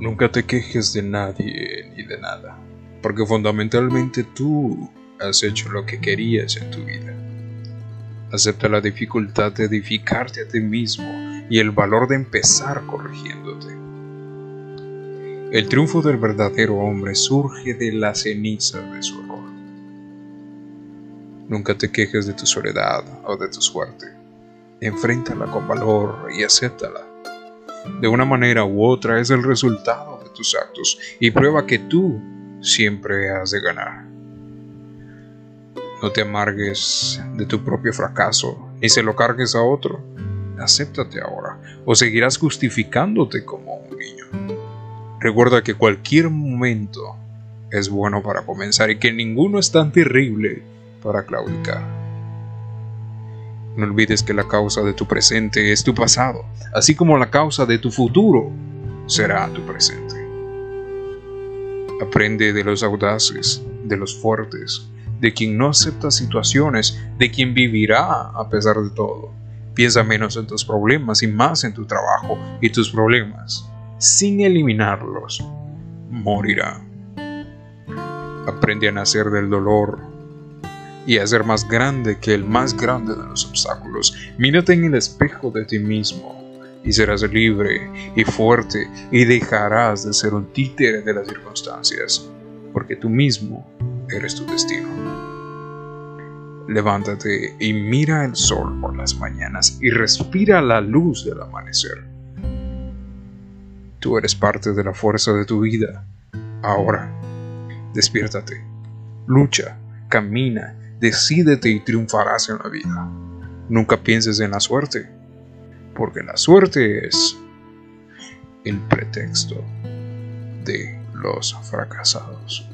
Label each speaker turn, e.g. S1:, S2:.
S1: Nunca te quejes de nadie ni de nada, porque fundamentalmente tú has hecho lo que querías en tu vida. Acepta la dificultad de edificarte a ti mismo y el valor de empezar corrigiéndote. El triunfo del verdadero hombre surge de la ceniza de su error. Nunca te quejes de tu soledad o de tu suerte. Enfréntala con valor y acéptala de una manera u otra es el resultado de tus actos y prueba que tú siempre has de ganar. No te amargues de tu propio fracaso ni se lo cargues a otro. Acéptate ahora o seguirás justificándote como un niño. Recuerda que cualquier momento es bueno para comenzar y que ninguno es tan terrible para claudicar. No olvides que la causa de tu presente es tu pasado, así como la causa de tu futuro será tu presente. Aprende de los audaces, de los fuertes, de quien no acepta situaciones, de quien vivirá a pesar de todo. Piensa menos en tus problemas y más en tu trabajo y tus problemas. Sin eliminarlos, morirá. Aprende a nacer del dolor, y a ser más grande que el más grande de los obstáculos. Mírate en el espejo de ti mismo y serás libre y fuerte y dejarás de ser un títere de las circunstancias, porque tú mismo eres tu destino. Levántate y mira el sol por las mañanas y respira la luz del amanecer. Tú eres parte de la fuerza de tu vida. Ahora, despiértate, lucha, camina Decídete y triunfarás en la vida. Nunca pienses en la suerte, porque la suerte es el pretexto de los fracasados.